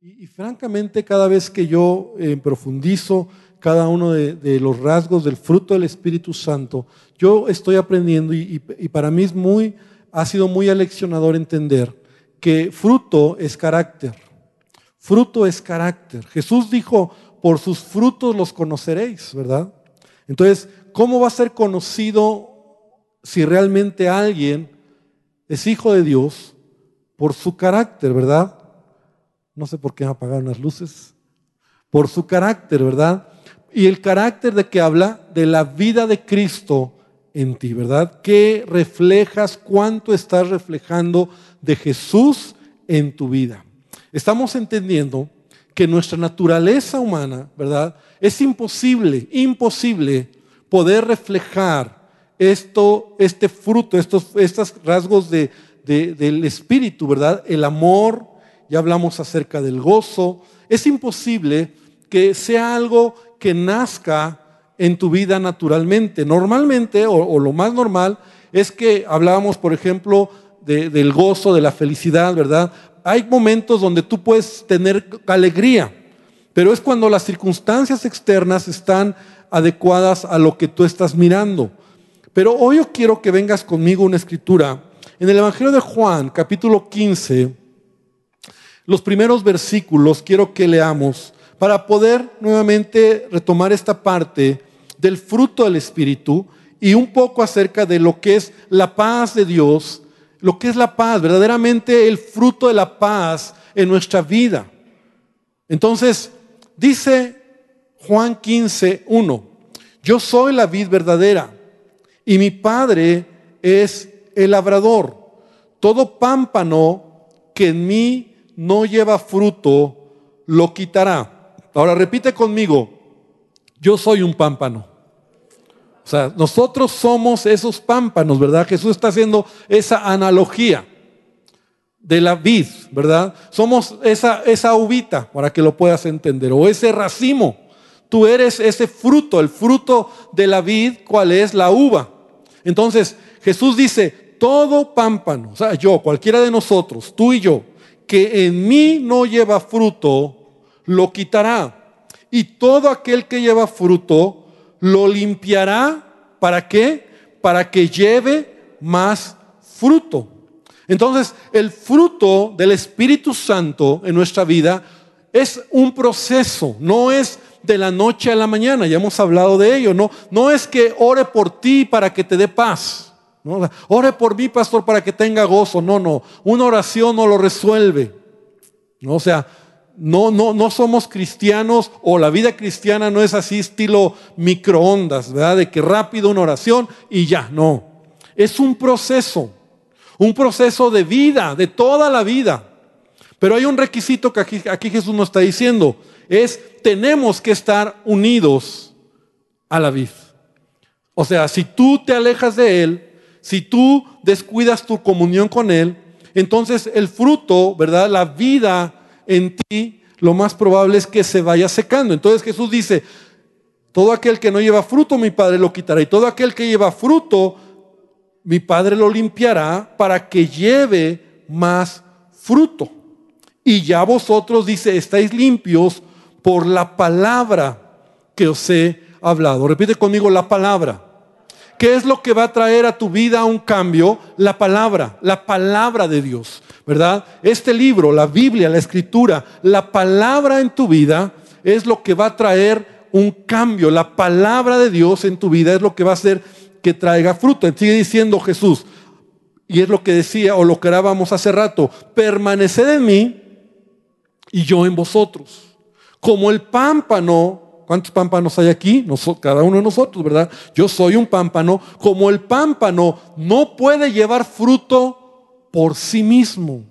Y, francamente, cada vez que yo eh, profundizo cada uno de, los rasgos del fruto del Espíritu Santo, yo estoy aprendiendo y, y para mí es muy, ha sido muy aleccionador entender que fruto es carácter. Fruto es carácter. Jesús dijo, por sus frutos los conoceréis, ¿verdad? Entonces, ¿cómo va a ser conocido si realmente alguien es hijo de Dios por su carácter, ¿verdad? No sé por qué apagaron las luces. Por su carácter, ¿verdad? Y el carácter de que habla de la vida de Cristo en ti, ¿verdad? ¿Qué reflejas? ¿Cuánto estás reflejando de Jesús en tu vida? Estamos entendiendo que nuestra naturaleza humana, ¿verdad? Es imposible, imposible poder reflejar esto, este fruto, estos, estos rasgos de, del espíritu, ¿verdad? El amor, ya hablamos acerca del gozo. Es imposible que sea algo que nazca en tu vida naturalmente. Normalmente, o, lo más normal, es que hablábamos, por ejemplo, del gozo, de la felicidad, ¿verdad? Hay momentos donde tú puedes tener alegría, pero es cuando las circunstancias externas están adecuadas a lo que tú estás mirando. Pero hoy yo quiero que vengas conmigo una escritura. En el Evangelio de Juan, capítulo 15, los primeros versículos quiero que leamos para poder nuevamente retomar esta parte del fruto del Espíritu y un poco acerca de lo que es la paz de Dios, lo que es la paz, verdaderamente el fruto de la paz en nuestra vida. Entonces, dice Juan 15, 1, yo soy la vid verdadera y mi Padre es el labrador. Todo pámpano que en mí no lleva fruto, lo quitará. Ahora repite conmigo, yo soy un pámpano. O sea, nosotros somos esos pámpanos, ¿verdad? Jesús está haciendo esa analogía de la vid, ¿verdad? Somos esa, esa uvita, para que lo puedas entender, o ese racimo. Tú eres ese fruto, el fruto de la vid, ¿cuál es? La uva. Entonces, Jesús dice, todo pámpano, o sea, yo, cualquiera de nosotros, tú y yo, que en mí no lleva fruto, lo quitará. Y todo aquel que lleva fruto, lo limpiará. ¿Para qué? Para que lleve más fruto. Entonces, el fruto del Espíritu Santo en nuestra vida es un proceso, no es de la noche a la mañana, ya hemos hablado de ello, no, no es que ore por ti para que te dé paz. Ore por mí, pastor, para que tenga gozo. No, no. Una oración no lo resuelve. ¿no? O sea, no, no, no somos cristianos o la vida cristiana no es así estilo microondas, ¿verdad? De que rápido una oración y ya, no. Es un proceso, un proceso de vida, de toda la vida. Pero hay un requisito que aquí, aquí Jesús nos está diciendo, es tenemos que estar unidos a la vida. O sea, si tú te alejas de Él, si tú descuidas tu comunión con Él, entonces el fruto, ¿verdad? La vida en ti, lo más probable es que se vaya secando. Entonces Jesús dice, todo aquel que no lleva fruto, mi Padre lo quitará. Y todo aquel que lleva fruto, mi Padre lo limpiará para que lleve más fruto. Y ya vosotros, dice, estáis limpios por la palabra que os he hablado. Repite conmigo la palabra. ¿Qué es lo que va a traer a tu vida un cambio? La palabra, la palabra de Dios, ¿verdad? Este libro, la Biblia, la escritura, la palabra en tu vida es lo que va a traer un cambio. La palabra de Dios en tu vida es lo que va a hacer que traiga fruto. Sigue diciendo Jesús, y es lo que decía o lo que hablábamos hace rato, permaneced en mí y yo en vosotros. Como el pámpano ¿Cuántos pámpanos hay aquí? cada uno de nosotros, ¿verdad? Yo soy un pámpano. Como el pámpano no puede llevar fruto por sí mismo.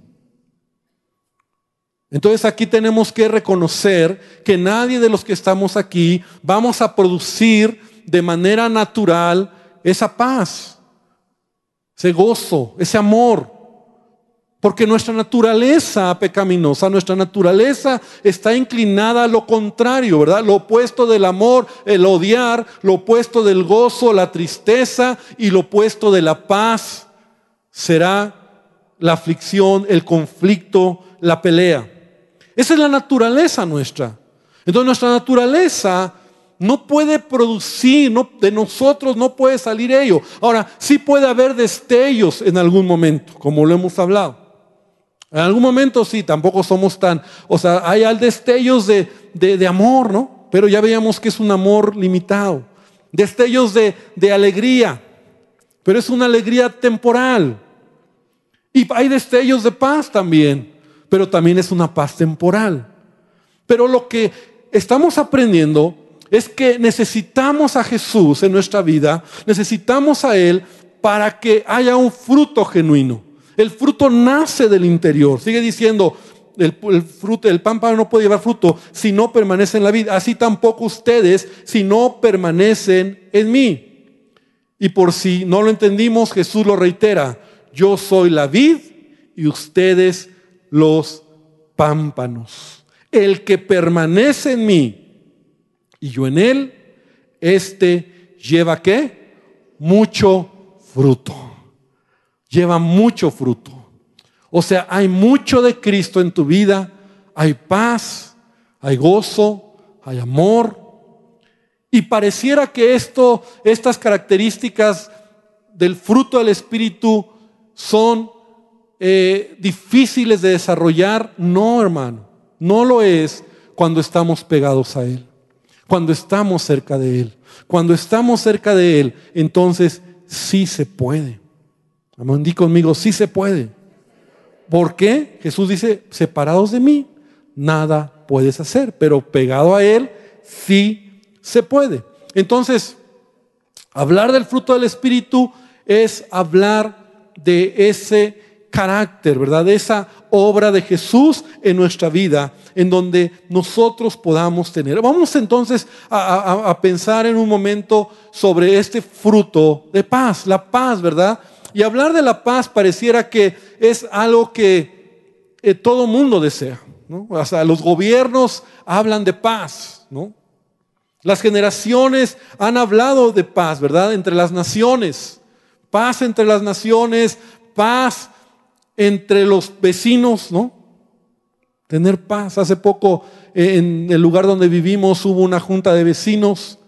Entonces aquí tenemos que reconocer que nadie de los que estamos aquí vamos a producir de manera natural esa paz, ese gozo, ese amor. Porque nuestra naturaleza pecaminosa, nuestra naturaleza está inclinada a lo contrario, ¿verdad? Lo opuesto del amor, el odiar, lo opuesto del gozo, la tristeza y lo opuesto de la paz será la aflicción, el conflicto, la pelea. Esa es la naturaleza nuestra. Entonces nuestra naturaleza no puede producir, no, de nosotros no puede salir ello. Ahora, sí puede haber destellos en algún momento, como lo hemos hablado. En algún momento sí, tampoco somos tan, o sea, hay destellos de, de, amor, ¿no? Pero ya veíamos que es un amor limitado. Destellos de, de alegría, pero es una alegría temporal. Y hay destellos de paz también, pero también es una paz temporal. Pero lo que estamos aprendiendo es que necesitamos a Jesús en nuestra vida, necesitamos a Él para que haya un fruto genuino. El fruto nace del interior. Sigue diciendo, el, fruto, el no puede llevar fruto si no permanece en la vida. Así tampoco ustedes si no permanecen en mí. Y por si no lo entendimos, Jesús lo reitera. Yo soy la vid y ustedes los pámpanos. El que permanece en mí y yo en él, este lleva qué? Mucho fruto. Lleva mucho fruto. O sea, hay mucho de Cristo en tu vida, hay paz, hay gozo, hay amor. Y pareciera que esto, estas características del fruto del Espíritu son eh, difíciles de desarrollar. No, hermano, no lo es cuando estamos pegados a Él cuando estamos cerca de Él. Cuando estamos cerca de Él, entonces sí se puede. Amén, di conmigo, sí se puede. ¿Por qué? Jesús dice, separados de mí, nada puedes hacer, pero pegado a Él, sí se puede. Entonces, hablar del fruto del Espíritu es hablar de ese carácter, ¿verdad? De esa obra de Jesús en nuestra vida, en donde nosotros podamos tener. Vamos entonces a, pensar en un momento sobre este fruto de paz, la paz, ¿verdad? Y hablar de la paz pareciera que es algo que eh, todo mundo desea, ¿no? Los gobiernos hablan de paz, ¿no? Las generaciones han hablado de paz, ¿verdad? Entre las naciones. Paz entre las naciones, paz entre los vecinos, ¿no? Tener paz. Hace poco en el lugar donde vivimos hubo una junta de vecinos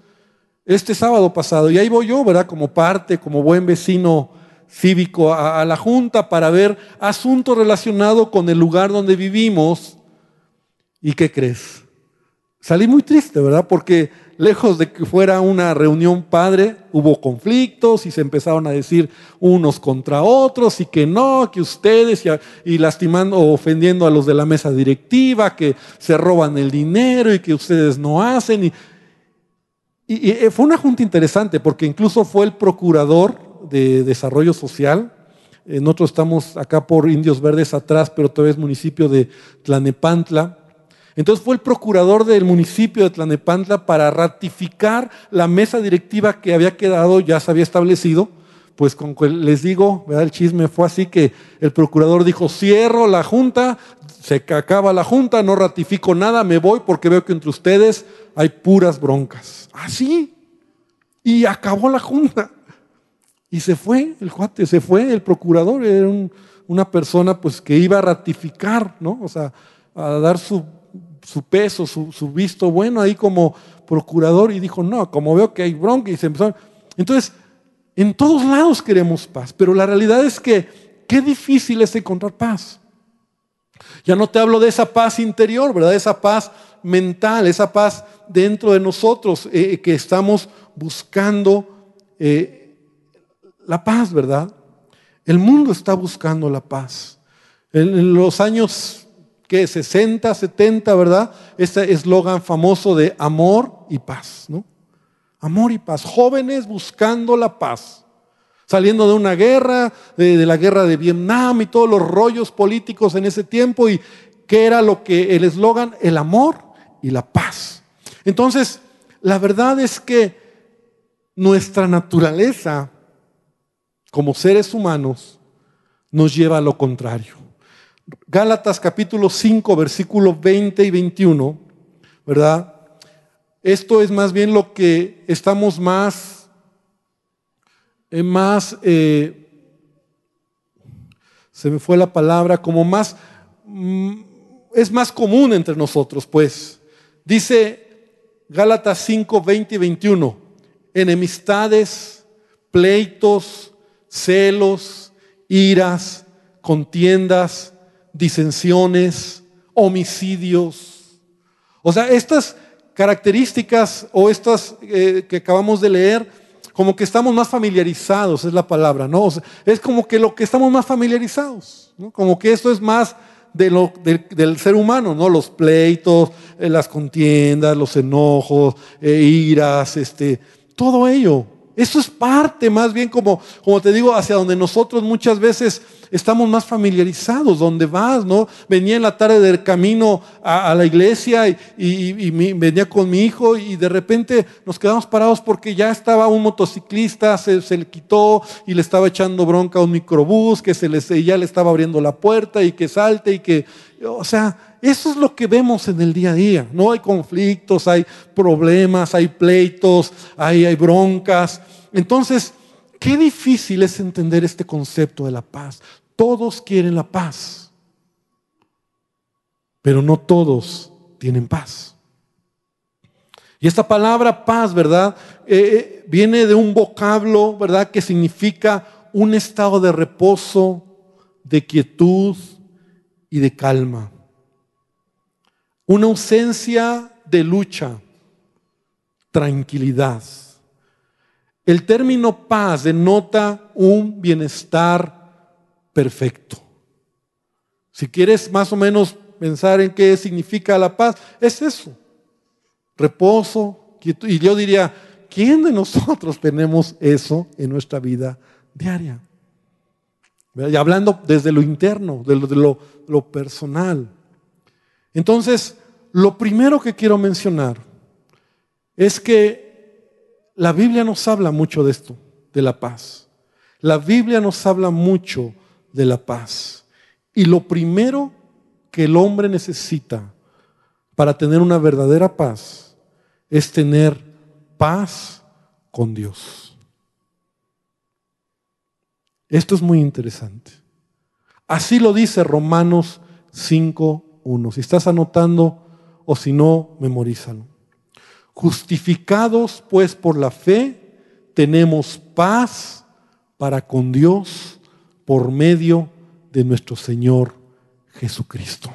este sábado pasado y ahí voy yo, ¿verdad? Como parte, como buen vecino cívico a, la junta para ver asuntos relacionados con el lugar donde vivimos. ¿Y qué crees? Salí muy triste, ¿verdad? Porque lejos de que fuera una reunión padre, hubo conflictos y se empezaron a decir unos contra otros y que no, que ustedes y, lastimando o ofendiendo a los de la mesa directiva, que se roban el dinero y que ustedes no hacen. Y, eh, fue una junta interesante porque incluso fue el procurador de desarrollo social. Nosotros estamos acá por Indios Verdes atrás, pero todavía es municipio de Tlanepantla. Entonces fue el procurador del municipio de Tlanepantla para ratificar la mesa directiva que había quedado, ya se había establecido. Pues con les digo, ¿verdad? el chisme fue así que el procurador dijo, cierro la junta, se acaba la junta, no ratifico nada, me voy porque veo que entre ustedes hay puras broncas. Así. y acabó la junta. Y se fue el cuate, se fue el procurador, era una persona pues que iba a ratificar, ¿no? O sea, a dar su peso, su, visto bueno ahí como procurador y dijo, no, como veo que hay bronca y se empezó. Entonces, en todos lados queremos paz, pero la realidad es que qué difícil es encontrar paz. Ya no te hablo de esa paz interior, ¿verdad? Esa paz mental, esa paz dentro de nosotros eh, que estamos buscando eh, la paz, ¿verdad? El mundo está buscando la paz. en los años que 60, 70, ¿verdad? Este eslogan famoso de amor y paz, ¿no? Amor y paz. Jóvenes buscando la paz. Saliendo de una guerra, de, la guerra de Vietnam y todos los rollos políticos en ese tiempo. ¿Y qué era lo que el eslogan? El amor y la paz. Entonces, la verdad es que nuestra naturaleza como seres humanos nos lleva a lo contrario. Gálatas capítulo 5, versículos 20 y 21, ¿verdad? Esto es más bien lo que estamos más, eh, más, eh, se me fue la palabra, como más, mm, es más común entre nosotros, pues. Dice Gálatas 5, 20 y 21, enemistades, pleitos, celos, iras, contiendas, disensiones, homicidios. O sea, estas características o estas eh, que acabamos de leer, como que estamos más familiarizados, es la palabra, ¿no? es como que lo que estamos más familiarizados. Como que esto es más de lo, del ser humano, ¿no? Los pleitos, eh, las contiendas, los enojos, eh, iras, este, todo ello. Eso es parte más bien como, como te digo, hacia donde nosotros muchas veces estamos más familiarizados, donde vas, ¿no? Venía en la tarde del camino a, la iglesia y, venía con mi hijo y de repente nos quedamos parados porque ya estaba un motociclista, se, le quitó y le estaba echando bronca a un microbús, que se le, ya le estaba abriendo la puerta y que salte y que, o sea, eso es lo que vemos en el día a día. No hay conflictos, hay problemas, hay pleitos, hay, broncas. Entonces, qué difícil es entender este concepto de la paz. Todos quieren la paz, pero no todos tienen paz. Y esta palabra paz, ¿verdad? Eh, eh, viene de un vocablo, ¿verdad? Que significa un estado de reposo, de quietud y de calma. Una ausencia de lucha, tranquilidad. El término paz denota un bienestar perfecto. Si quieres más o menos pensar en qué significa la paz, es eso. Reposo, Y yo diría, ¿quién de nosotros tenemos eso en nuestra vida diaria? Y hablando desde lo interno, de, lo, lo personal. Entonces, lo primero que quiero mencionar es que la Biblia nos habla mucho de esto, de la paz. La Biblia nos habla mucho de la paz. Y lo primero que el hombre necesita para tener una verdadera paz es tener paz con Dios. Esto es muy interesante. Así lo dice Romanos 5.1. Si estás anotando o si no, memorízalo. Justificados pues por la fe, tenemos paz para con Dios por medio de nuestro Señor Jesucristo.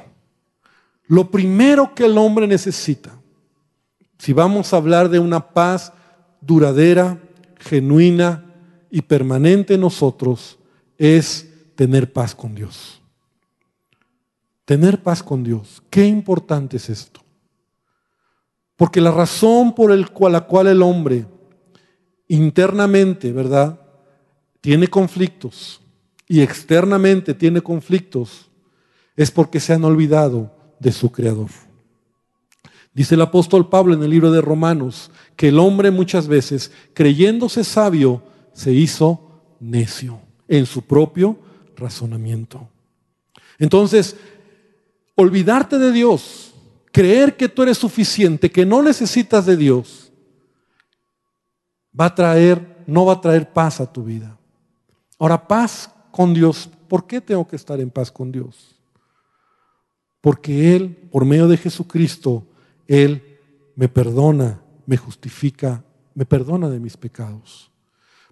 Lo primero que el hombre necesita, si vamos a hablar de una paz duradera, genuina y permanente en nosotros, es tener paz con Dios. Tener paz con Dios. Qué importante es esto. Porque la razón por el cual, la cual el hombre internamente, ¿verdad? Tiene conflictos, y externamente tiene conflictos, es porque se han olvidado de su Creador. Dice el apóstol Pablo en el libro de Romanos que el hombre muchas veces, creyéndose sabio, se hizo necio en su propio razonamiento. Entonces, olvidarte de Dios, creer que tú eres suficiente, que no necesitas de Dios, va a traer, no va a traer paz a tu vida. Ahora, paz con Dios. ¿Por qué tengo que estar en paz con Dios? Porque Él, por medio de Jesucristo, Él me perdona, me justifica, me perdona de mis pecados.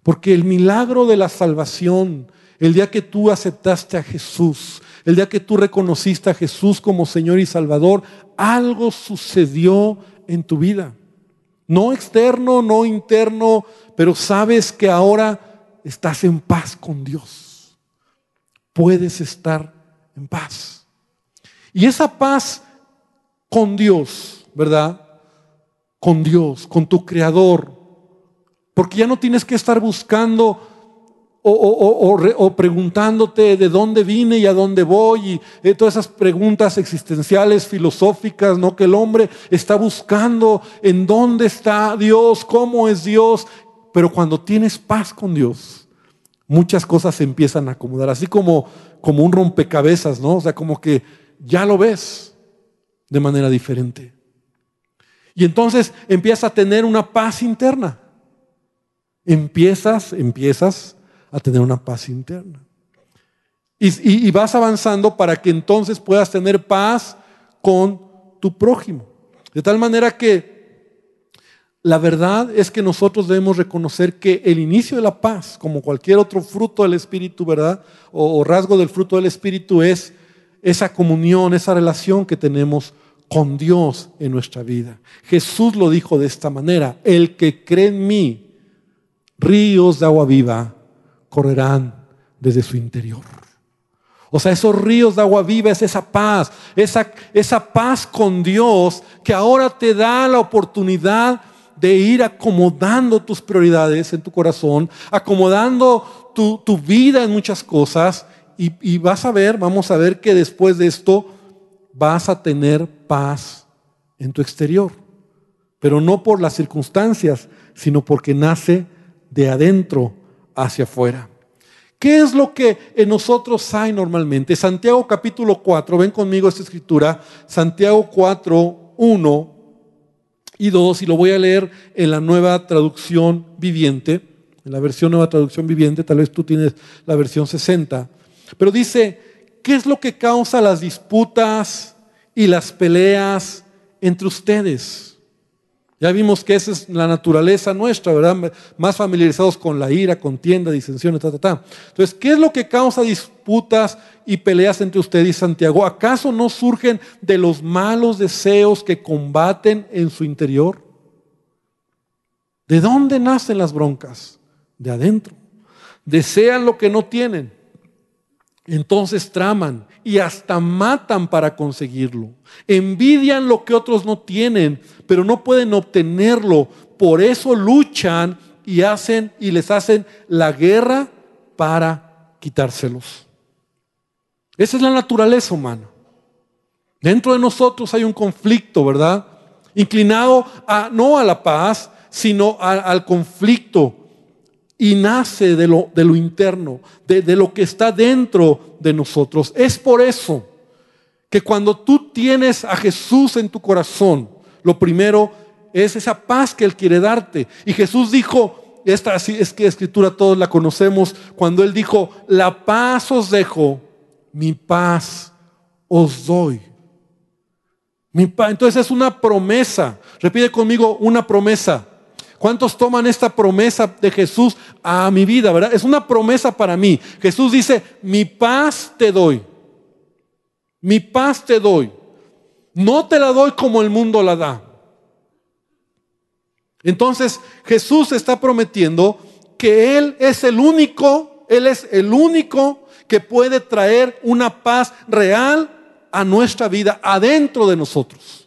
Porque el milagro de la salvación, el día que tú aceptaste a Jesús, el día que tú reconociste a Jesús como Señor y Salvador, algo sucedió en tu vida. No externo, no interno, pero sabes que ahora estás en paz con Dios puedes estar en paz. Y esa paz con Dios, ¿verdad? Con Dios, con tu Creador. Porque ya no tienes que estar buscando o, preguntándote de dónde vine y a dónde voy y eh, todas esas preguntas existenciales, filosóficas, ¿no? Que el hombre está buscando en dónde está Dios, cómo es Dios. Pero cuando tienes paz con Dios, muchas cosas se empiezan a acomodar, así como, como un rompecabezas, ¿no? O sea, como que ya lo ves de manera diferente. Y entonces empiezas a tener una paz interna. Empiezas, empiezas a tener una paz interna. Y, vas avanzando para que entonces puedas tener paz con tu prójimo. De tal manera que la verdad es que nosotros debemos reconocer que el inicio de la paz, como cualquier otro fruto del Espíritu, ¿verdad? O, rasgo del fruto del Espíritu es esa comunión, esa relación que tenemos con Dios en nuestra vida. Jesús lo dijo de esta manera, el que cree en mí, ríos de agua viva correrán desde su interior. O sea, esos ríos de agua viva es esa paz, esa, esa paz con Dios que ahora te da la oportunidad de ir acomodando tus prioridades en tu corazón, acomodando tu, vida en muchas cosas y vas a ver, vamos a ver que después de esto vas a tener paz en tu exterior, pero no por las circunstancias, sino porque nace de adentro hacia afuera. ¿Qué es lo que en nosotros hay normalmente? Santiago capítulo 4, ven conmigo esta escritura, Santiago 4, 1 y 2, y lo voy a leer en la nueva traducción viviente, en la versión nueva traducción viviente, tal vez tú tienes la versión 60, pero dice, ¿qué es lo que causa las disputas y las peleas entre ustedes? Ya vimos que esa es la naturaleza nuestra, ¿verdad? Más familiarizados con la ira, contienda, disensiones, ta, ta, ta. Entonces, ¿qué es lo que causa disputas y peleas entre usted y Santiago? ¿Acaso no surgen de los malos deseos que combaten en su interior? ¿De dónde nacen las broncas? De adentro. Desean lo que no tienen. Entonces traman y hasta matan para conseguirlo. Envidian lo que otros no tienen, pero no pueden obtenerlo. Por eso luchan y hacen y les hacen la guerra para quitárselos. Esa es la naturaleza humana. Dentro de nosotros hay un conflicto, ¿verdad? Inclinado a, no a la paz, sino al conflicto y nace de lo, de lo interno, de, de lo que está dentro de nosotros. Es por eso que cuando tú tienes a Jesús en tu corazón, lo primero es esa paz que Él quiere darte. Y Jesús dijo, esta es que escritura todos la conocemos, cuando Él dijo, la paz os dejo, mi paz os doy. Mi. Entonces es una promesa. Repite conmigo una promesa. ¿Cuántos toman esta promesa de Jesús a mi vida, verdad? Es una promesa para mí. Jesús dice, mi paz te doy. Mi paz te doy. No te la doy como el mundo la da. Entonces Jesús está prometiendo que Él es el único, Él es el único que puede traer una paz real a nuestra vida, adentro de nosotros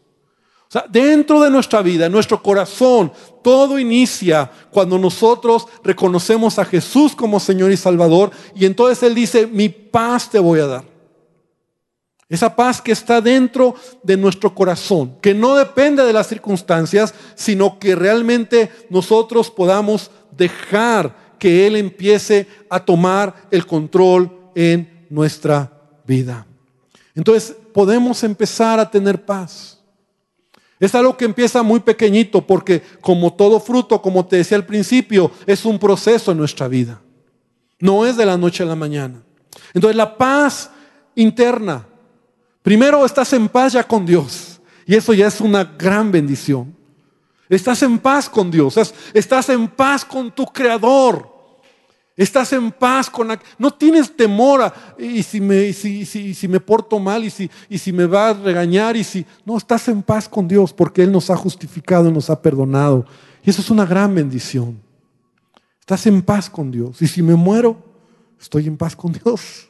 dentro de nuestra vida, en nuestro corazón, todo inicia cuando nosotros reconocemos a Jesús como Señor y Salvador y entonces Él dice, mi paz te voy a dar. Esa paz que está dentro de nuestro corazón, que no depende de las circunstancias, sino que realmente nosotros podamos dejar que Él empiece a tomar el control en nuestra vida. Entonces podemos empezar a tener paz. Es algo que empieza muy pequeñito porque como todo fruto, como te decía al principio, es un proceso en nuestra vida. No es de la noche a la mañana. Entonces la paz interna, primero estás en paz ya con Dios y eso ya es una gran bendición. Estás en paz con Dios, estás en paz con tu Creador. Estás en paz con la... No tienes temor y si me, si, si, me porto mal y si, y si me va a regañar y si... No, estás en paz con Dios porque Él nos ha justificado, nos ha perdonado. Y eso es una gran bendición. Estás en paz con Dios. Y si me muero, estoy en paz con Dios.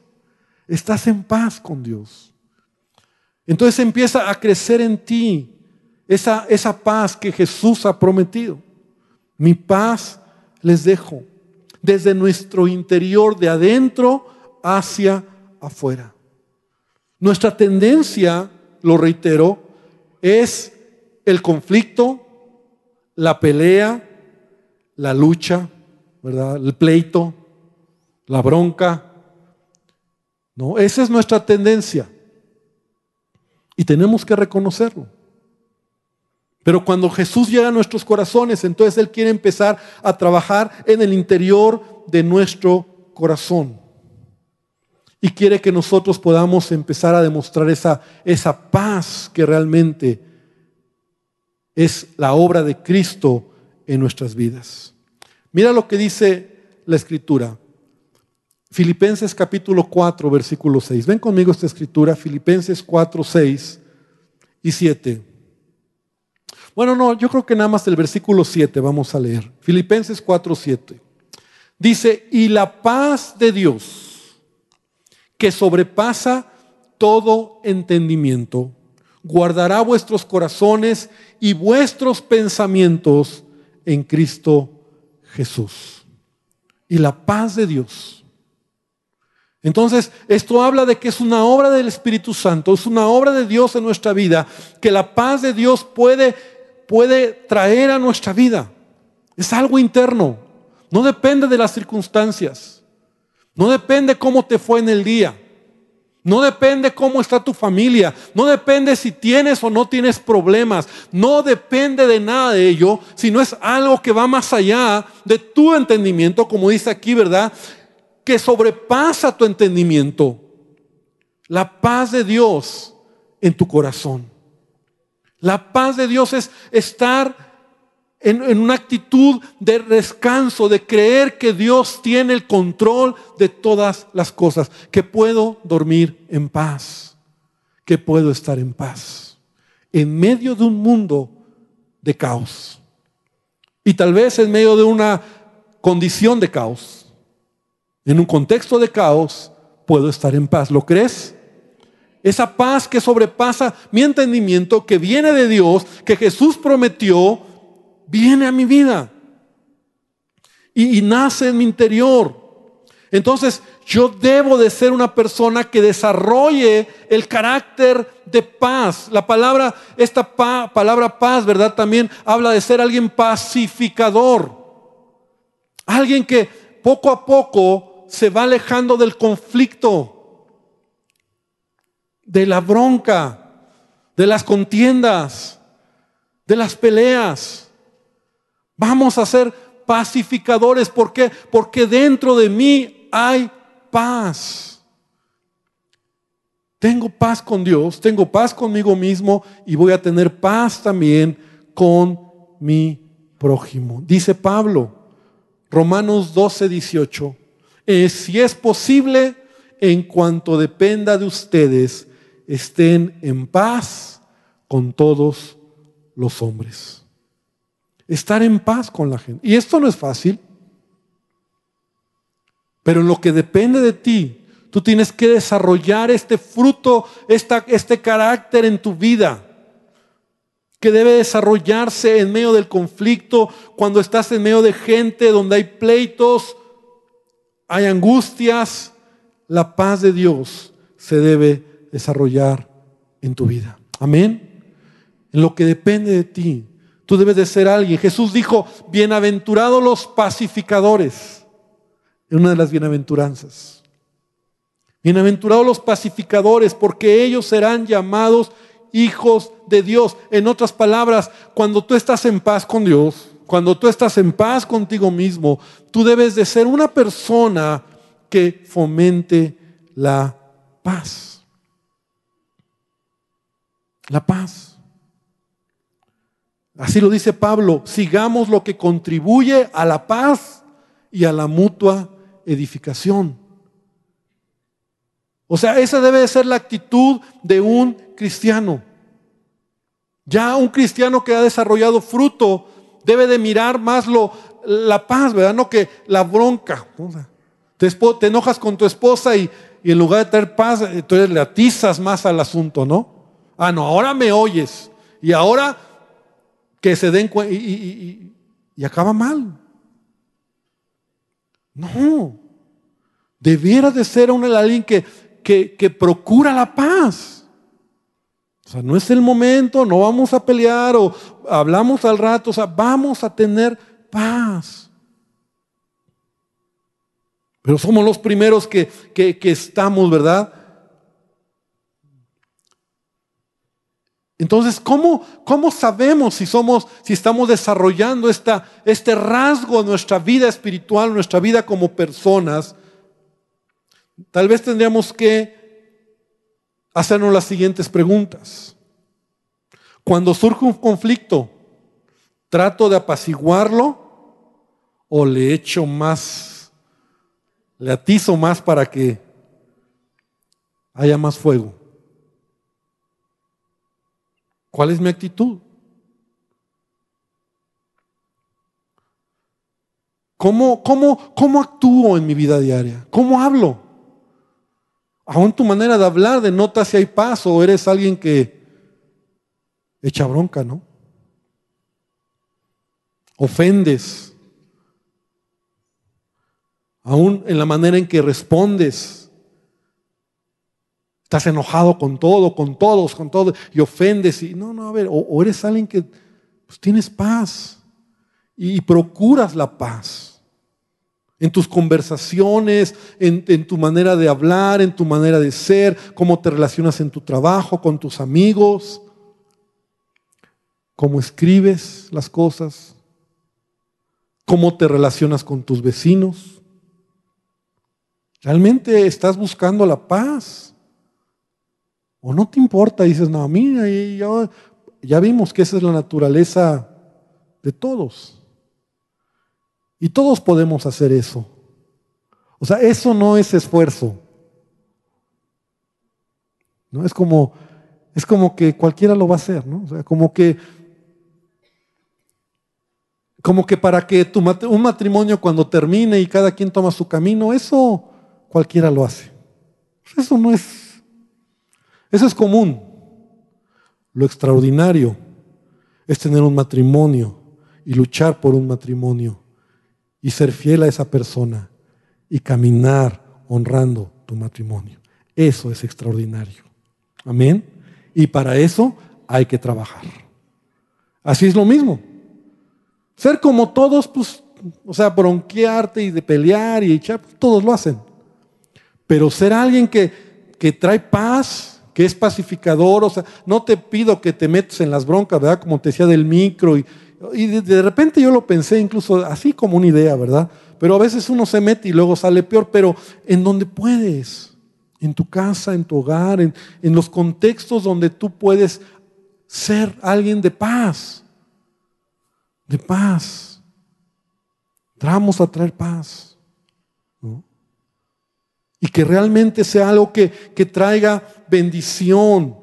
Estás en paz con Dios. Entonces empieza a crecer en ti esa, esa paz que Jesús ha prometido. Mi paz les dejo desde nuestro interior, de adentro hacia afuera. Nuestra tendencia, lo reitero, es el conflicto, la pelea, la lucha, ¿verdad? El pleito, la bronca. No, esa es nuestra tendencia. Y tenemos que reconocerlo. Pero cuando Jesús llega a nuestros corazones, entonces Él quiere empezar a trabajar en el interior de nuestro corazón. Y quiere que nosotros podamos empezar a demostrar esa, esa paz que realmente es la obra de Cristo en nuestras vidas. Mira lo que dice la escritura. Filipenses capítulo 4, versículo 6. Ven conmigo esta escritura, Filipenses 4, 6 y 7. Bueno, no, yo creo que nada más el versículo 7 vamos a leer. Filipenses 4, 7. Dice, y la paz de Dios, que sobrepasa todo entendimiento, guardará vuestros corazones y vuestros pensamientos en Cristo Jesús. Y la paz de Dios. Entonces, esto habla de que es una obra del Espíritu Santo, es una obra de Dios en nuestra vida, que la paz de Dios puede, puede traer a nuestra vida. Es algo interno, no depende de las circunstancias. No depende cómo te fue en el día. No depende cómo está tu familia. No depende si tienes o no tienes problemas. No depende de nada de ello, sino es algo que va más allá de tu entendimiento, como dice aquí, ¿verdad? Que sobrepasa tu entendimiento. La paz de Dios en tu corazón. La paz de Dios es estar en, una actitud de descanso, de creer que Dios tiene el control de todas las cosas, que puedo dormir en paz, que puedo estar en paz, en medio de un mundo de caos. Y tal vez en medio de una condición de caos, en un contexto de caos, puedo estar en paz. ¿Lo crees? Esa paz que sobrepasa mi entendimiento, que viene de Dios, que Jesús prometió, viene a mi vida y, nace en mi interior. Entonces, yo debo de ser una persona que desarrolle el carácter de paz. La palabra, esta palabra paz, ¿verdad? También habla de ser alguien pacificador. Alguien que poco a poco se va alejando del conflicto, de la bronca, de las contiendas, de las peleas. Vamos a ser pacificadores. ¿Por qué? Porque dentro de mí hay paz. Tengo paz con Dios, tengo paz conmigo mismo y voy a tener paz también con mi prójimo. Dice Pablo, Romanos 12, 18, si es posible, en cuanto dependa de ustedes, estén en paz con todos los hombres. Estar en paz con la gente. Y esto no es fácil, pero en lo que depende de ti, tú tienes que desarrollar este fruto, este carácter en tu vida, que debe desarrollarse en medio del conflicto, cuando estás en medio de gente donde hay pleitos, hay angustias, la paz de Dios se debe desarrollar en tu vida. Amén. En lo que depende de ti, Tú debes de ser alguien. Jesús dijo, bienaventurados los pacificadores. En una de las bienaventuranzas. Bienaventurados los pacificadores, porque ellos serán llamados hijos de Dios. En otras palabras, cuando tú estás en paz con Dios, cuando tú estás en paz contigo mismo, tú debes de ser una persona que fomente la paz. La paz. Así lo dice Pablo, sigamos lo que contribuye a la paz y a la mutua edificación. O sea, esa debe de ser la actitud de un cristiano. Ya un cristiano que ha desarrollado fruto debe de mirar más lo, la paz, ¿verdad? No que la bronca. Te, te enojas con tu esposa y, y, en lugar de tener paz, entonces le atizas más al asunto, ¿no? Ah, no, ahora me oyes. Y ahora que se den cuenta y, acaba mal. No. Debiera de ser un, alguien que, que, que procura la paz. O sea, no es el momento, no vamos a pelear o hablamos al rato, o sea, vamos a tener paz. Pero somos los primeros que, que, que estamos, ¿verdad? Entonces, ¿cómo, ¿cómo, sabemos si somos, si estamos desarrollando esta, este rasgo en nuestra vida espiritual, nuestra vida como personas? Tal vez tendríamos que hacernos las siguientes preguntas. Cuando surge un conflicto, ¿trato de apaciguarlo o le echo más, le atizo más para que haya más fuego? ¿Cuál es mi actitud? ¿Cómo, cómo, cómo actúo en mi vida diaria? ¿Cómo hablo? Aún tu manera de hablar denota si hay paz o eres alguien que echa bronca, ¿no? Ofendes. Aún en la manera en que respondes. Estás enojado con todo, con todos, con todo, y ofendes. Y no, no, a ver, o, eres alguien que pues, tienes paz y procuras la paz en tus conversaciones, en, tu manera de hablar, en tu manera de ser, cómo te relacionas en tu trabajo, con tus amigos, cómo escribes las cosas, cómo te relacionas con tus vecinos. ¿Realmente estás buscando la paz? ¿O no te importa? dices, no, mira, ya, ya vimos que esa es la naturaleza de todos. Y todos podemos hacer eso. O sea, eso no es esfuerzo. ¿No? Es como, es como que cualquiera lo va a hacer, ¿no? O sea, como que, como que para que tu, un matrimonio cuando termine y cada quien toma su camino, eso cualquiera lo hace. Eso no es, eso es común. Lo extraordinario es tener un matrimonio y luchar por un matrimonio y ser fiel a esa persona y caminar honrando tu matrimonio. Eso es extraordinario. Amén. Y para eso hay que trabajar. Así es lo mismo. Ser como todos, pues, o sea, bronquearte y de pelear y echar, pues, todos lo hacen. Pero ser alguien que, que trae paz, que es pacificador, o sea, no te pido que te metas en las broncas, ¿verdad? Como te decía del micro y y de, repente yo lo pensé incluso así como una idea, ¿verdad? Pero a veces uno se mete y luego sale peor, pero en donde puedes, en tu casa, en tu hogar, en, en los contextos donde tú puedes ser alguien de paz, de paz. Vamos a traer paz. Y que realmente sea algo que, que traiga bendición.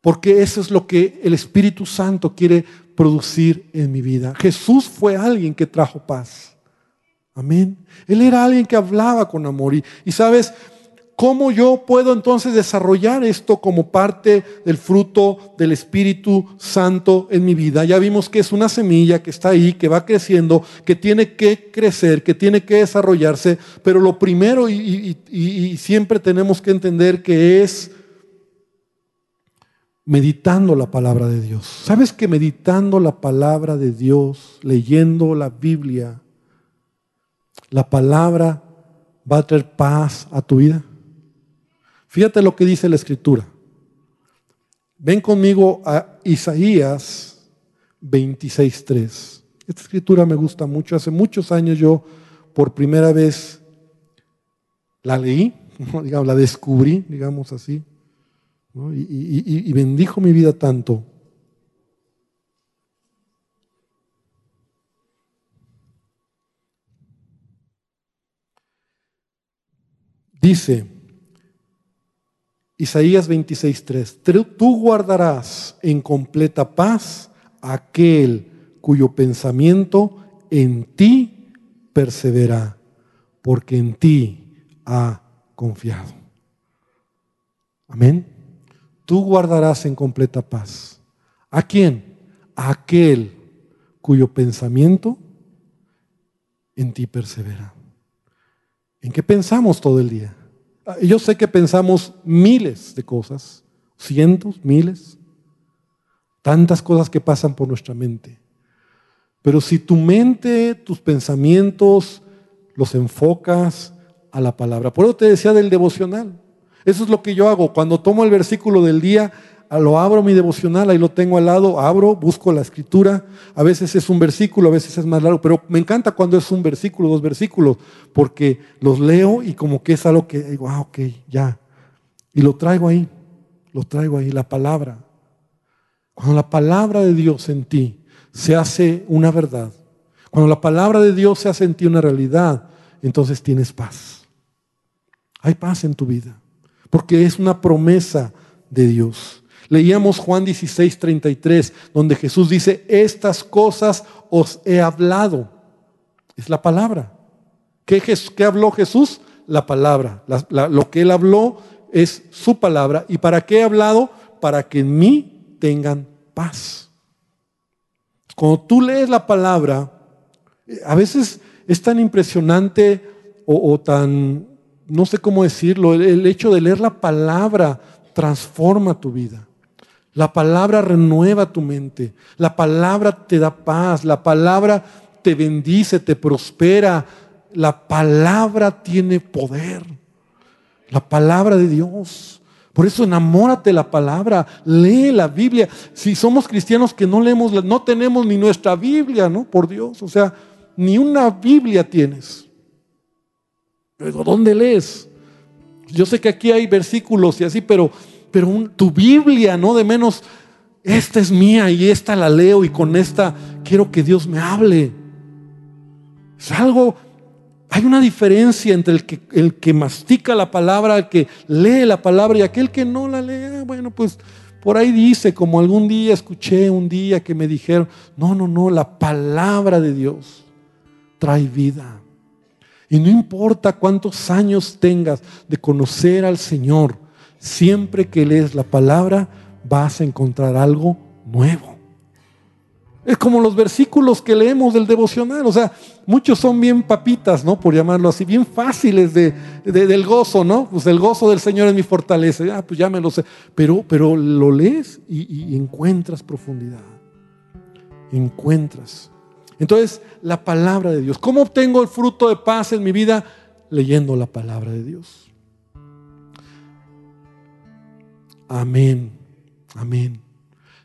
Porque eso es lo que el Espíritu Santo quiere producir en mi vida. Jesús fue alguien que trajo paz. Amén. Él era alguien que hablaba con amor. Y, sabes, ¿cómo yo puedo entonces desarrollar esto como parte del fruto del Espíritu Santo en mi vida? Ya vimos que es una semilla que está ahí, que va creciendo, que tiene que crecer, que tiene que desarrollarse. Pero lo primero, y, siempre tenemos que entender que es meditando la palabra de Dios. ¿Sabes que meditando la palabra de Dios, leyendo la Biblia, la palabra va a traer paz a tu vida? Fíjate lo que dice la escritura. Ven conmigo a Isaías 26.3. Esta escritura me gusta mucho. Hace muchos años yo por primera vez la leí, digamos, la descubrí, digamos así y, bendijo mi vida tanto. Dice Isaías 26:3, tú guardarás en completa paz aquel cuyo pensamiento en ti persevera, porque en ti ha confiado. Amén tú guardarás en completa paz. ¿A quién? A aquel cuyo pensamiento en ti persevera. ¿En qué pensamos todo el día? Ah, yo sé que pensamos miles de cosas, cientos, miles, tantas cosas que pasan por nuestra mente. Pero si tu mente, tus pensamientos, los enfocas a la palabra. Por eso te decía del devocional. Eso es lo que yo hago. Cuando tomo el versículo del día, lo abro mi devocional, ahí lo tengo al lado, abro, busco la escritura. A veces es un versículo, a veces es más largo, pero me encanta cuando es un versículo, dos versículos, porque los leo y como que es algo que digo, ah, ok, ya. Y lo traigo ahí, lo traigo ahí, la palabra. Cuando la palabra de Dios en ti se hace una verdad, cuando la palabra de Dios se hace en ti una realidad, entonces tienes paz. Hay paz en tu vida, porque es una promesa de Dios. Leíamos Juan 16, 33, donde Jesús dice, estas cosas os he hablado. Es la palabra. ¿Qué, habló Jesús? La palabra. lo que él habló es su palabra. ¿Y para qué he hablado? Para que en mí tengan paz. Cuando tú lees la palabra, a veces es tan impresionante o, tan, no sé cómo decirlo, el hecho de leer la palabra transforma tu vida. La palabra renueva tu mente. La palabra te da paz. La palabra te bendice, te prospera. La palabra tiene poder. La palabra de Dios. Por eso enamórate de la palabra, lee la Biblia. Si somos cristianos que no leemos, no tenemos ni nuestra Biblia, ¿no? Por Dios, o sea, ni una Biblia tienes. ¿dónde lees? Yo sé que aquí hay versículos y así, pero pero tu Biblia, no de menos, esta es mía y esta la leo y con esta quiero que Dios me hable. Es algo, hay una diferencia entre el que, el que mastica la palabra, el que lee la palabra y aquel que no la lee. Ah, bueno, pues por ahí dice, como algún día escuché un día que me dijeron, no, no, no, la palabra de Dios trae vida. Y no importa cuántos años tengas de conocer al Señor, siempre que lees la palabra vas a encontrar algo nuevo. Es como los versículos que leemos del devocional, o sea, muchos son bien papitas, ¿no? Por llamarlo así, bien fáciles de, del gozo, ¿no? Pues el gozo del Señor es mi fortaleza, ah, pues ya me lo sé, pero, pero lo lees y, y encuentras profundidad, encuentras. Entonces, la palabra de Dios, ¿cómo obtengo el fruto de paz en mi vida? Leyendo la palabra de Dios. Amén. Amén.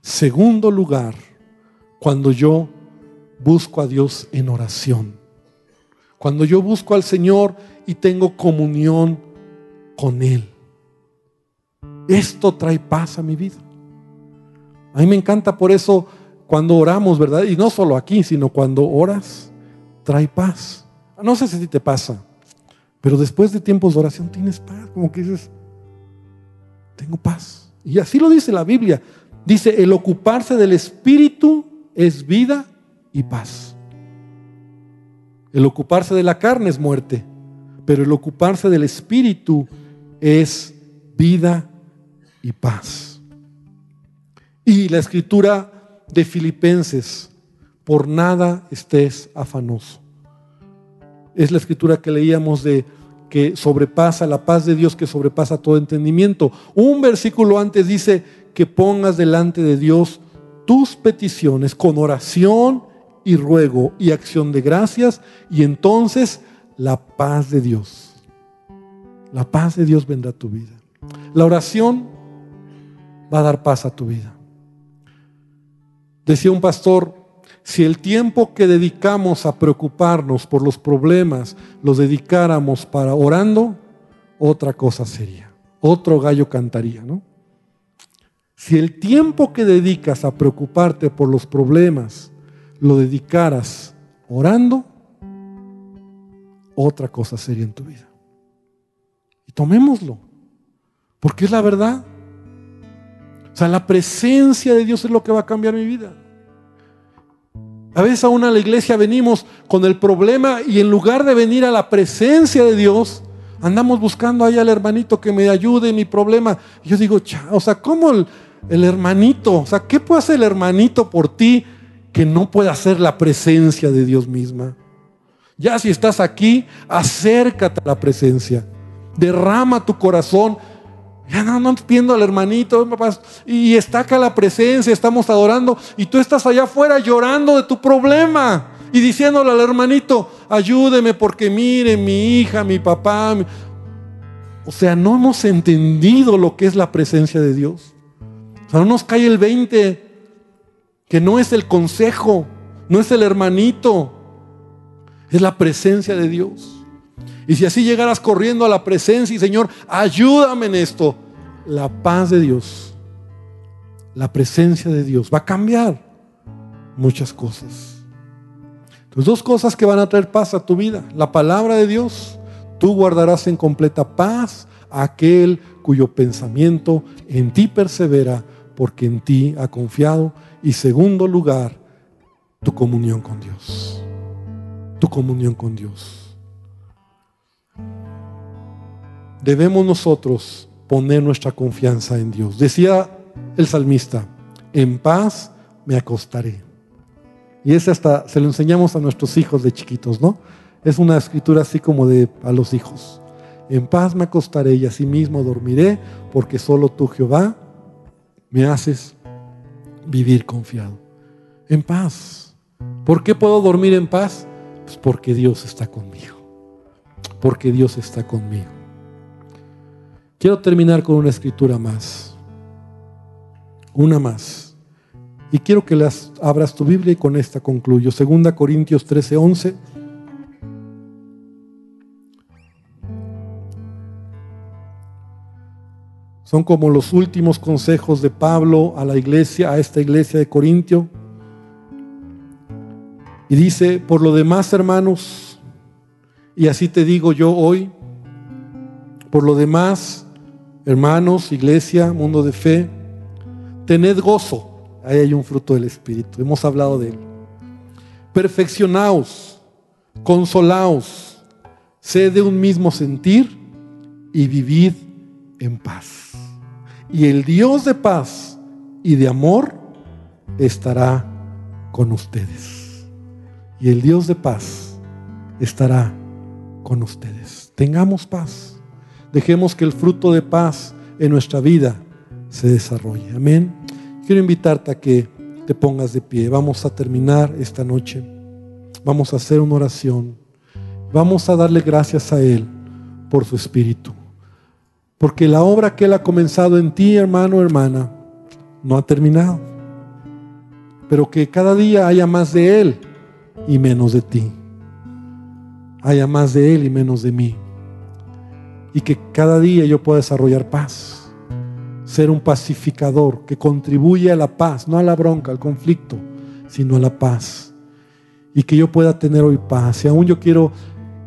Segundo lugar, cuando yo busco a Dios en oración. Cuando yo busco al Señor y tengo comunión con Él. Esto trae paz a mi vida. A mí me encanta por eso cuando oramos, ¿verdad? Y no solo aquí, sino cuando oras, trae paz. No sé si te pasa, pero después de tiempos de oración tienes paz. Como que dices, tengo paz. Y así lo dice la Biblia. Dice, el ocuparse del Espíritu es vida y paz. El ocuparse de la carne es muerte, pero el ocuparse del Espíritu es vida y paz. Y la escritura de Filipenses, por nada estés afanoso. Es la escritura que leíamos de que sobrepasa, la paz de Dios que sobrepasa todo entendimiento. Un versículo antes dice que pongas delante de Dios tus peticiones con oración y ruego y acción de gracias y entonces la paz de Dios. La paz de Dios vendrá a tu vida. La oración va a dar paz a tu vida. Decía un pastor, si el tiempo que dedicamos a preocuparnos por los problemas los dedicáramos para orando, otra cosa sería. Otro gallo cantaría, ¿no? Si el tiempo que dedicas a preocuparte por los problemas lo dedicaras orando, otra cosa sería en tu vida. Y tomémoslo, porque es la verdad. O sea, la presencia de Dios es lo que va a cambiar mi vida. A veces aún a la iglesia venimos con el problema y en lugar de venir a la presencia de Dios, andamos buscando ahí al hermanito que me ayude en mi problema. Y yo digo, o sea, ¿cómo el, el hermanito? O sea, ¿qué puede hacer el hermanito por ti que no puede hacer la presencia de Dios misma? Ya si estás aquí, acércate a la presencia. Derrama tu corazón ya no, no viendo al hermanito, y está acá la presencia, estamos adorando, y tú estás allá afuera llorando de tu problema y diciéndole al hermanito, ayúdeme porque mire mi hija, mi papá. O sea, no hemos entendido lo que es la presencia de Dios. O sea, no nos cae el 20, que no es el consejo, no es el hermanito, es la presencia de Dios. Y si así llegaras corriendo a la presencia y Señor, ayúdame en esto, la paz de Dios, la presencia de Dios va a cambiar muchas cosas. Entonces, dos cosas que van a traer paz a tu vida. La palabra de Dios, tú guardarás en completa paz aquel cuyo pensamiento en ti persevera porque en ti ha confiado. Y segundo lugar, tu comunión con Dios. Tu comunión con Dios. Debemos nosotros poner nuestra confianza en Dios. Decía el salmista, en paz me acostaré. Y ese hasta se lo enseñamos a nuestros hijos de chiquitos, ¿no? Es una escritura así como de a los hijos. En paz me acostaré y asimismo dormiré, porque solo tú, Jehová, me haces vivir confiado. En paz. ¿Por qué puedo dormir en paz? Pues porque Dios está conmigo. Porque Dios está conmigo. Quiero terminar con una escritura más. Una más. Y quiero que abras tu Biblia y con esta concluyo. Segunda Corintios 13, 11. Son como los últimos consejos de Pablo a la iglesia, a esta iglesia de Corintio. Y dice, por lo demás, hermanos, y así te digo yo hoy, por lo demás, hermanos, iglesia, mundo de fe, tened gozo. Ahí hay un fruto del Espíritu, hemos hablado de él. Perfeccionaos, consolaos, sed de un mismo sentir y vivid en paz. Y el Dios de paz y de amor estará con ustedes. Y el Dios de paz estará con ustedes. Tengamos paz. Dejemos que el fruto de paz en nuestra vida se desarrolle. Amén. Quiero invitarte a que te pongas de pie. Vamos a terminar esta noche. Vamos a hacer una oración. Vamos a darle gracias a Él por su Espíritu. Porque la obra que Él ha comenzado en ti, hermano, hermana, no ha terminado. Pero que cada día haya más de Él y menos de ti. Haya más de Él y menos de mí. Y que cada día yo pueda desarrollar paz. Ser un pacificador que contribuye a la paz, no a la bronca, al conflicto, sino a la paz. Y que yo pueda tener hoy paz. Y aún yo quiero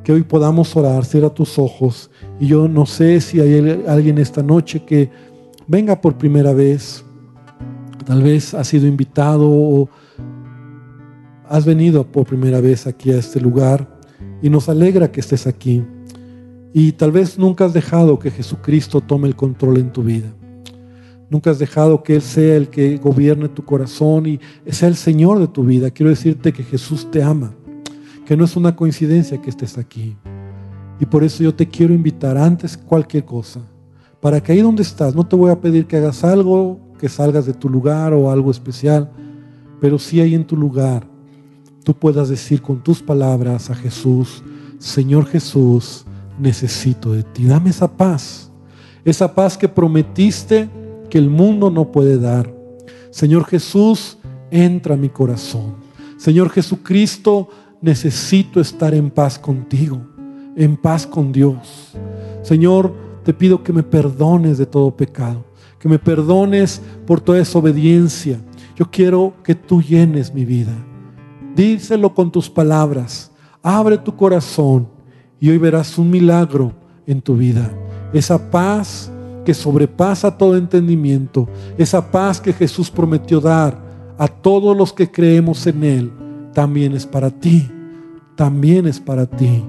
que hoy podamos orar, cierra tus ojos y yo no sé si hay alguien esta noche que venga por primera vez, tal vez ha sido invitado o has venido por primera vez aquí a este lugar y nos alegra que estés aquí. Y tal vez nunca has dejado que Jesucristo tome el control en tu vida. Nunca has dejado que Él sea el que gobierne tu corazón y sea el Señor de tu vida. Quiero decirte que Jesús te ama, que no es una coincidencia que estés aquí. Y por eso yo te quiero invitar antes cualquier cosa, para que ahí donde estás, no te voy a pedir que hagas algo, que salgas de tu lugar o algo especial, pero si ahí en tu lugar tú puedas decir con tus palabras a Jesús, Señor Jesús, necesito de ti, dame esa paz, esa paz que prometiste que el mundo no puede dar. Señor Jesús, entra a mi corazón. Señor Jesucristo, necesito estar en paz contigo en paz con Dios. Señor, te pido que me perdones de todo pecado, que me perdones por toda desobediencia. Yo quiero que tú llenes mi vida. Díselo con tus palabras. Abre tu corazón y hoy verás un milagro en tu vida. Esa paz que sobrepasa todo entendimiento. Esa paz que Jesús prometió dar a todos los que creemos en Él. También es para ti. También es para ti.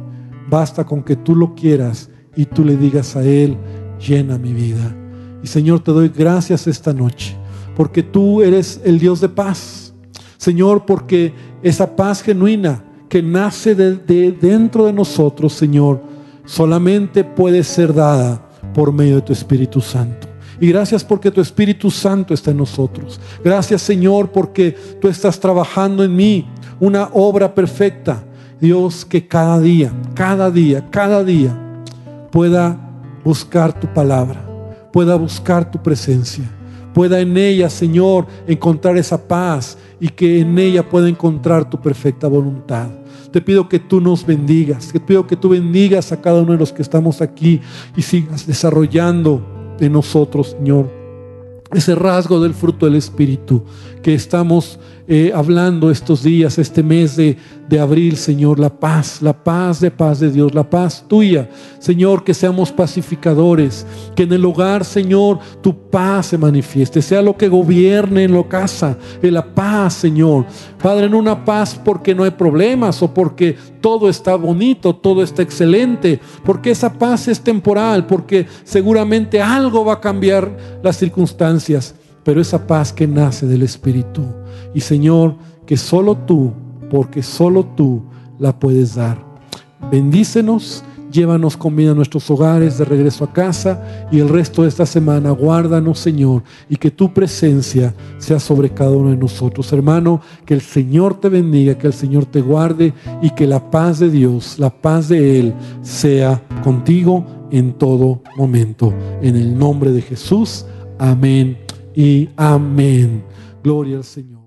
Basta con que tú lo quieras y tú le digas a Él, llena mi vida. Y Señor, te doy gracias esta noche, porque tú eres el Dios de paz. Señor, porque esa paz genuina que nace de, dentro de nosotros, Señor, solamente puede ser dada por medio de tu Espíritu Santo. Y gracias porque tu Espíritu Santo está en nosotros. Gracias Señor porque tú estás trabajando en mí una obra perfecta Dios, que cada día, cada día, cada día pueda buscar tu palabra, pueda buscar tu presencia, pueda en ella, Señor, encontrar esa paz y que en ella pueda encontrar tu perfecta voluntad. Te pido que tú nos bendigas, te pido que tú bendigas a cada uno de los que estamos aquí y sigas desarrollando en nosotros, Señor, ese rasgo del fruto del Espíritu que estamos eh, hablando estos días, este mes de, de abril, Señor, la paz, la paz de paz de Dios, la paz tuya, Señor, que seamos pacificadores, que en el hogar, Señor, tu paz se manifieste, sea lo que gobierne en la casa, en la paz, Señor. Padre, en una paz porque no hay problemas o porque todo está bonito, todo está excelente, porque esa paz es temporal, porque seguramente algo va a cambiar las circunstancias pero esa paz que nace del Espíritu. Y Señor, que solo tú, porque solo tú la puedes dar. Bendícenos, llévanos con vida a nuestros hogares de regreso a casa y el resto de esta semana guárdanos, Señor, y que tu presencia sea sobre cada uno de nosotros. Hermano, que el Señor te bendiga, que el Señor te guarde y que la paz de Dios, la paz de Él sea contigo en todo momento. En el nombre de Jesús. Amén y amén. Gloria al Señor.